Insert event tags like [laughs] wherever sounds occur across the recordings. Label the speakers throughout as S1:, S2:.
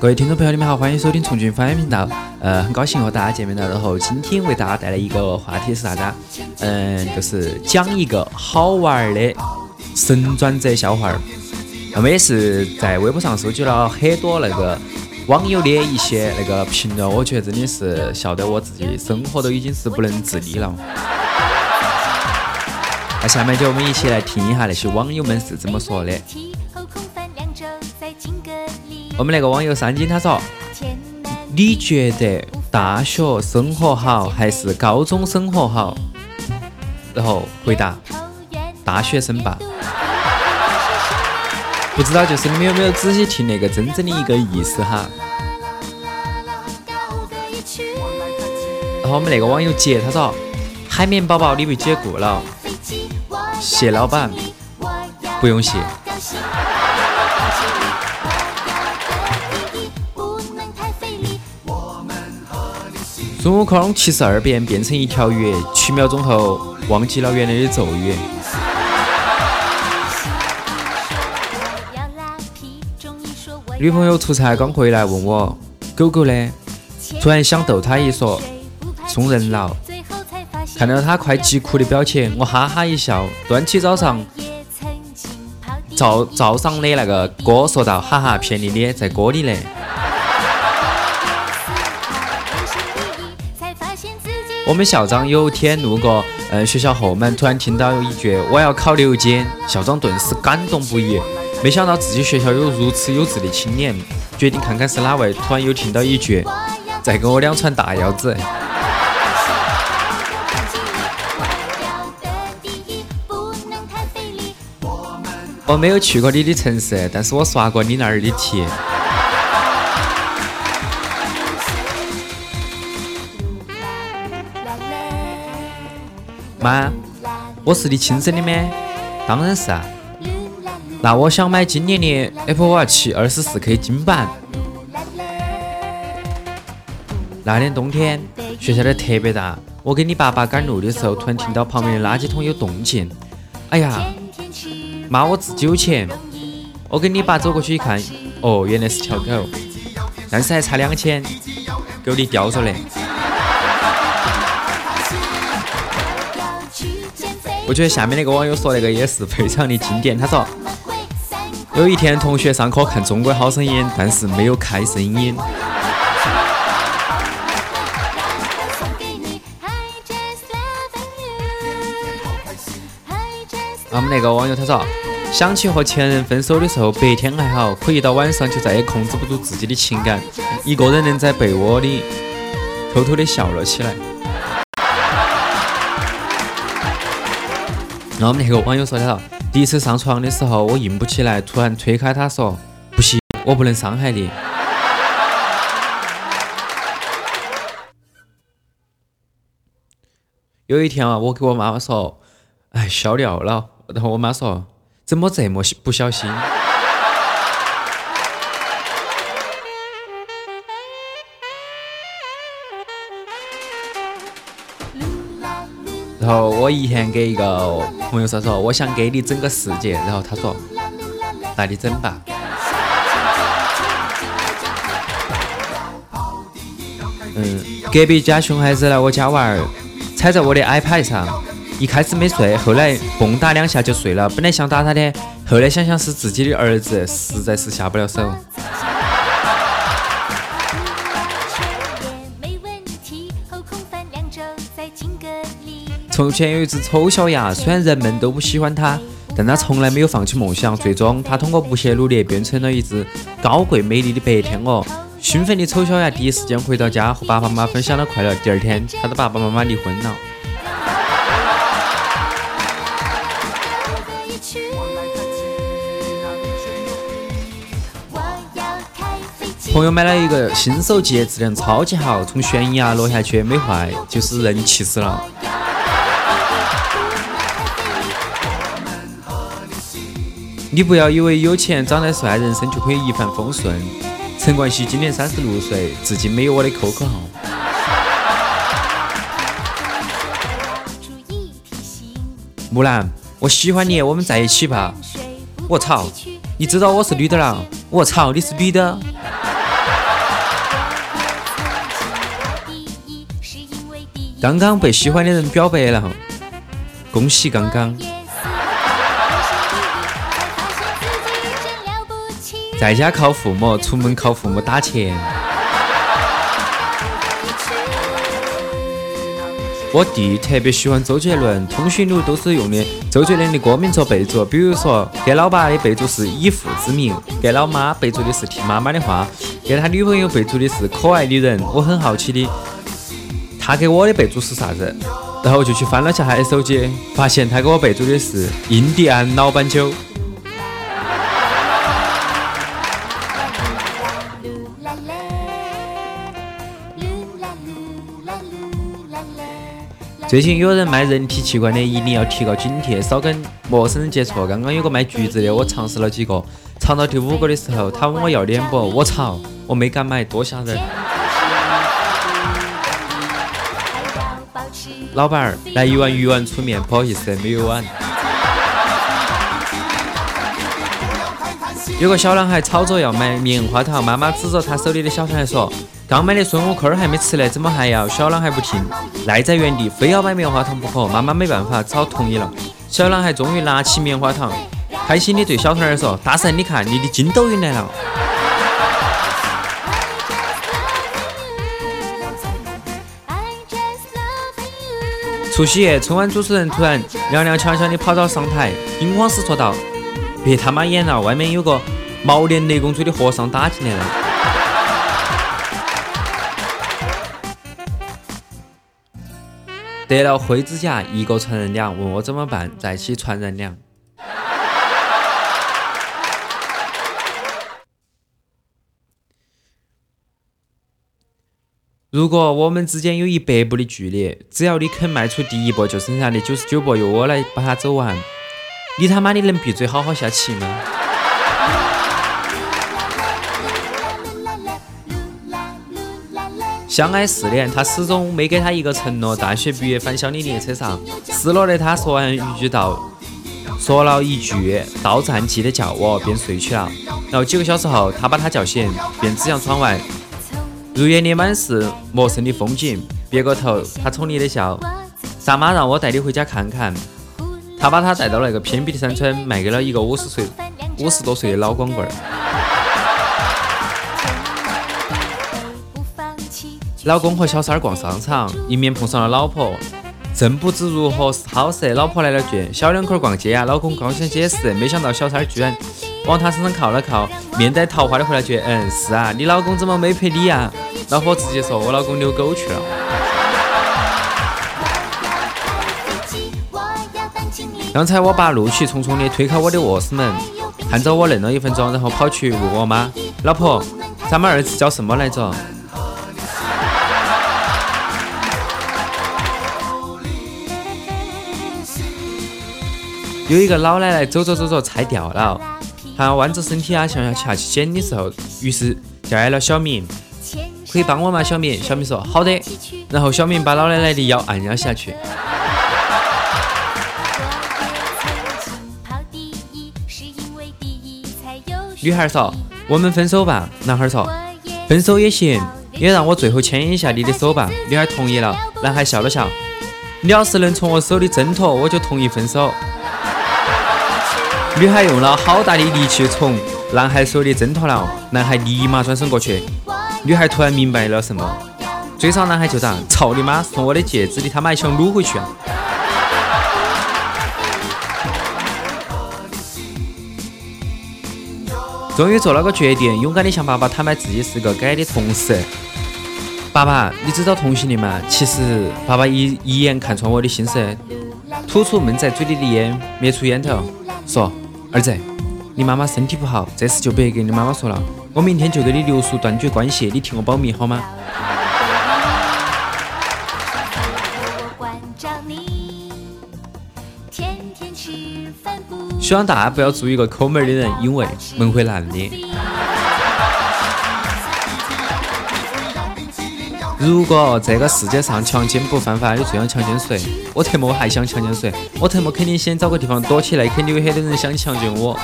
S1: 各位听众朋友，你们好，欢迎收听重庆方言频道。呃，很高兴和大家见面了。然后今天为大家带来一个话题是啥子？嗯，就是讲一个好玩的神转折笑话儿。那么也是在微博上收集了很多那个网友的一些那个评论，我觉得真的是笑得我自己生活都已经是不能自理了。那 [laughs] 下面就我们一起来听一下那些网友们是怎么说的。我们那个网友三金他说：“你觉得大学生活好还是高中生活好？”然后回答：“大学生吧。”不知道就是你们有没有仔细听那个真正的一个意思哈？然后我们那个网友杰他说：“海绵宝宝你被解雇了，谢老板，不用谢。”孙悟空七十二变变成一条鱼，七秒钟后忘记了原来的咒语。女朋友出差刚回来，问我狗狗呢，突然想逗她一说送人了。看到她快急哭的表情，我哈哈一笑，端起早上灶灶上的那个锅，说道：“哈哈，骗你的，在锅里呢。”我们校长有天路过，嗯，学校后门，突然听到有一句“我要考六级”，校长顿时感动不已。没想到自己学校有如此有志的青年，决定看看是哪位。突然又听到一句“再给我两串大腰子”。我没有去过你的城市，但是我刷过你那儿的题。妈，我是你亲生的吗？当然是啊。那我想买今年的 Apple Watch 二十四 K 金版。那年冬天，学校的特别大。我跟你爸爸赶路的时候，突然听到旁边的垃圾桶有动静。哎呀，妈，我自己有钱。我跟你爸走过去一看，哦，原来是条狗，但是还差两千，狗你叼着嘞。我觉得下面那个网友说那个也是非常的经典。他说，有一天同学上课看《中国好声音》，但是没有开声音。我们那个网友他说，想起和前任分手的时候，白天还好，可一到晚上就再也控制不住自己的情感，一个人能在被窝里偷偷的笑了起来。那我们那个网友说的了，第一次上床的时候我硬不起来，突然推开他说：“不行，我不能伤害你。”有一天啊，我给我妈妈说：“哎，笑尿了。”然后我妈说：“怎么这么不小心？”然后我一天给一个朋友说说，我想给你整个世界。然后他说，那你整吧。嗯，隔壁家熊孩子来我家玩儿，踩在我的 iPad 上，一开始没睡，后来蹦跶两下就睡了。本来想打他的，后来想想是自己的儿子，实在是下不了手。从前有一只丑小鸭，虽然人们都不喜欢它，但它从来没有放弃梦想。最终，它通过不懈努力，变成了一只高贵美丽的白天鹅。兴奋的丑小鸭第一时间回到家，和爸爸妈妈分享了快乐。第二天，它的爸爸妈妈离婚了。朋友买了一个新手机，质量超级好，从悬崖落下去没坏，就是人气死了。你不要以为有钱、长得帅，人生就可以一帆风顺。陈冠希今年三十六岁，至今没有我的 QQ 号。木兰，我喜欢你，我们在一起吧。我操，你知道我是女的了？我操，你是女的？刚刚被喜欢的人表白了，恭喜刚刚。在家靠父母，出门靠父母打钱。我弟特别喜欢周杰伦，通讯录都是用的周杰伦的歌名做备注，比如说给老爸的备注是以父之名，给老妈备注的是听妈妈的话，给他女朋友备注的是可爱的人。我很好奇的，他给我的备注是啥子？然后就去翻了下他的手机，发现他给我备注的是印第安老板酒。最近有人卖人体器官的，一定要提高警惕，少跟陌生人接触。刚刚有个卖橘子的，我尝试了几个，尝到第五个的时候，他问我要脸不？我操，我没敢买，多吓人！老板儿，来一碗鱼丸粗面，不好意思，没有碗。有个小男孩吵着要买棉花糖，妈妈指着他手里的小男孩说。刚买的孙悟空还没吃呢，怎么还要？小男孩不听，赖在原地，非要买棉花糖不可。妈妈没办法，只好同意了。小男孩终于拿起棉花糖，开心地对小兔儿说：“大神，你看，你的筋斗云来了。”除夕夜，春晚主持人突然踉踉跄跄地跑到上台，惊慌失措道：“别他妈演了，外面有个毛脸雷公嘴的和尚打进来了。”得了灰指甲，一个传染两，问我怎么办？再起传染两。如果我们之间有一百步的距离，只要你肯迈出第一步，就剩下的九十九步由我来把它走完。你他妈的能闭嘴好好下棋吗？相爱四年，他始终没给他一个承诺。大学毕业返乡的列车上，失落的他说完一句道，说了一句“到站记得叫我”，便睡去了。然后几个小时后，他把他叫醒，便指向窗外，入眼里满是陌生的风景。别个头，他宠溺的笑：“大妈让我带你回家看看。”他把他带到那个偏僻的山村，卖给了一个五十岁、五十多岁的老光棍儿。老公和小三儿逛商场，迎面碰上了老婆，正不知如何是好时，老婆来了句：“小两口逛街啊。”老公刚想解释，没想到小三儿居然往他身上靠了靠，面带桃花的回了句：“嗯，是啊，你老公怎么没陪你呀？”老婆直接说：“我老公遛狗去了。”刚才我爸怒气冲冲地推开我的卧室门，看着我愣了一分钟，然后跑去问我妈：“老婆，咱们儿子叫什么来着？”有一个老奶奶走着走着菜掉了，她弯着身体啊，想要下去捡的时候，于是叫来了小明，可以帮我吗？小明，小明说好的。然后小明把老奶奶的腰按压下去。女孩说：“我们分手吧。”男孩说：“分手也行，也让我最后牵一下你的手吧。”女孩同意了。男孩笑了笑：“你要是能从我手里挣脱，我就同意分手。”女孩用了好大的力气从男孩手里挣脱了，男孩立马转身过去。女孩突然明白了什么，追上男孩就打：“操你妈！送我的戒指，你他妈还想撸回去啊！”终于做了个决定，勇敢的向爸爸坦白自己是个 gay 的同事。爸爸，你知道同性恋吗？其实，爸爸一一眼看穿我的心思，吐出闷在嘴里的烟，灭出烟头，说。儿子，你妈妈身体不好，这事就别跟你妈妈说了。我明天就给你留宿断绝关系，你替我保密好吗？希望大家不要做一个抠门的人，因为门会烂的。如果这个世界上强奸不犯法，你最想强奸谁？我特么还想强奸谁？我特么肯定先找个地方躲起来，肯定有很多人想强奸我。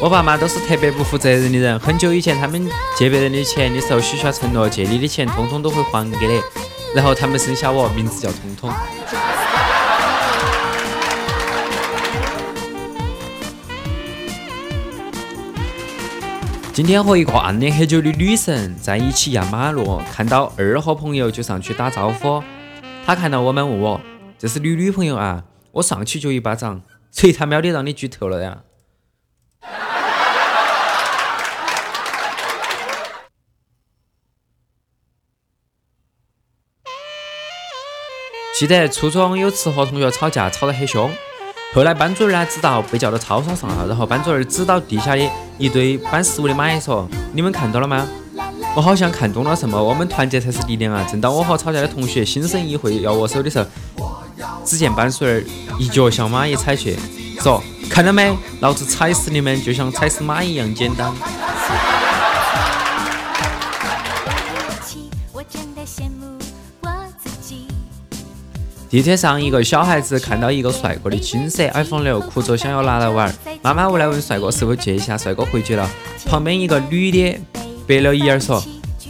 S1: 我爸妈都是特别不负责任的人。很久以前，他们借别人的钱的时候，许下承诺，借你的钱通通都会还给你。然后他们生下我，名字叫通通。今天和一个暗恋很久的女神在一起压马路，看到二货朋友就上去打招呼。他看到我们问我：“这是你女朋友啊？”我上去就一巴掌，谁他喵的让你剧透了呀？记得初中有次和同学吵架，吵得很凶。后来班主任呢知道，被叫到操场上了。然后班主任指导地下的一堆搬食物的蚂蚁说：“你们看到了吗？我好像看懂了什么。我们团结才是力量啊！”正当我和吵架的同学心生一会要握手的时候，只见班主任一脚向蚂蚁踩去，说：“看到没？老子踩死你们就像踩死蚂蚁一样简单。”地铁上，一个小孩子看到一个帅哥的金色 iPhone 六，哭着想要拿来玩。妈妈无奈问帅哥是否借一下，帅哥回绝了。旁边一个女的白了一眼说：“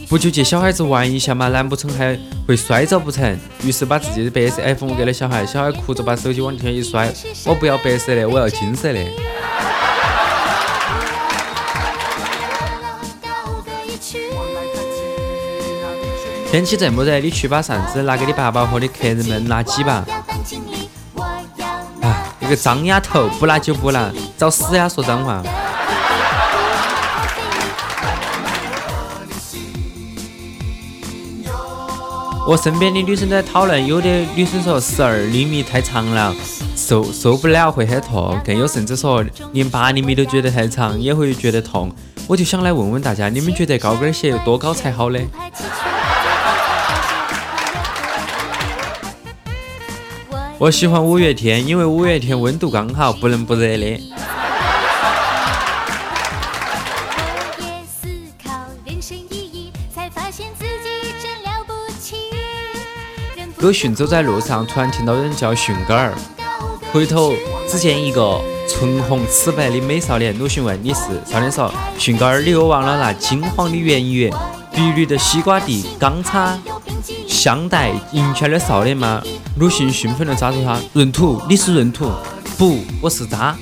S1: 不就借小孩子玩一下吗？难不成还会摔着不成？”于是把自己的白色 iPhone 给了小孩，小孩哭着把手机往地上一摔：“我不要白色的，我要金色的。”天气这么热，你去把扇子拿给你爸爸和你客人们拿几把。哎，一个脏丫头，不拿就不拿，找死呀！说脏话。我身边的女生在讨论，有的女生说十二厘米太长了，受受不了会很痛，更有甚至说连八厘米都觉得太长也会觉得痛。我就想来问问大家，你们觉得高跟鞋有多高才好呢？我喜欢五月天，因为五月天温度刚好，不冷不热的。鲁迅走在路上，突然听到有人叫迅哥儿，回头只见一个唇红齿白的美少年。鲁迅问：“你是？”少年说：“迅哥儿，你又忘了那金黄的圆月，碧绿的西瓜地，钢叉。”相待银圈的少年吗？鲁迅兴奋地抓住他，闰土，你是闰土？不，我是渣。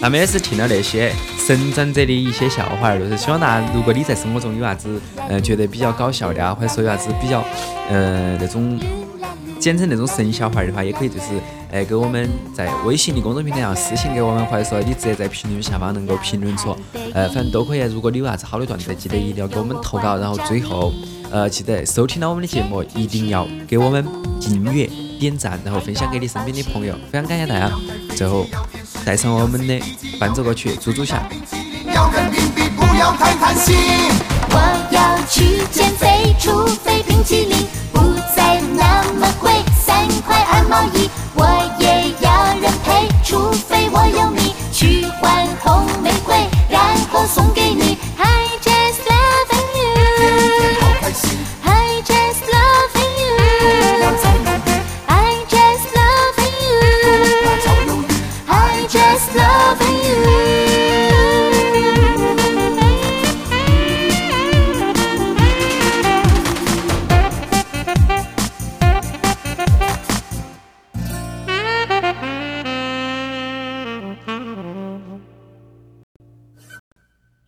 S1: 那么也是听了那些神转折的一些笑话，就是希望大家，如果你在生活中有啥子，嗯，觉得比较搞笑的啊，或者说有啥子比较，嗯，那种。简称那种神笑话的话，也可以就是，呃，给我们在微信的公众平台上私信给我们，或者说你直接在评论下方能够评论出，呃，反正都可以。如果你有啥子好的段子，记得一定要给我们投稿。然后最后，呃，记得收听到我们的节目，一定要给我们订阅、点赞，然后分享给你身边的朋友。非常感谢大家。最后带上我们的伴奏歌曲《猪猪侠》。我要去减肥，除非冰淇淋不再。那么贵，三块二毛一，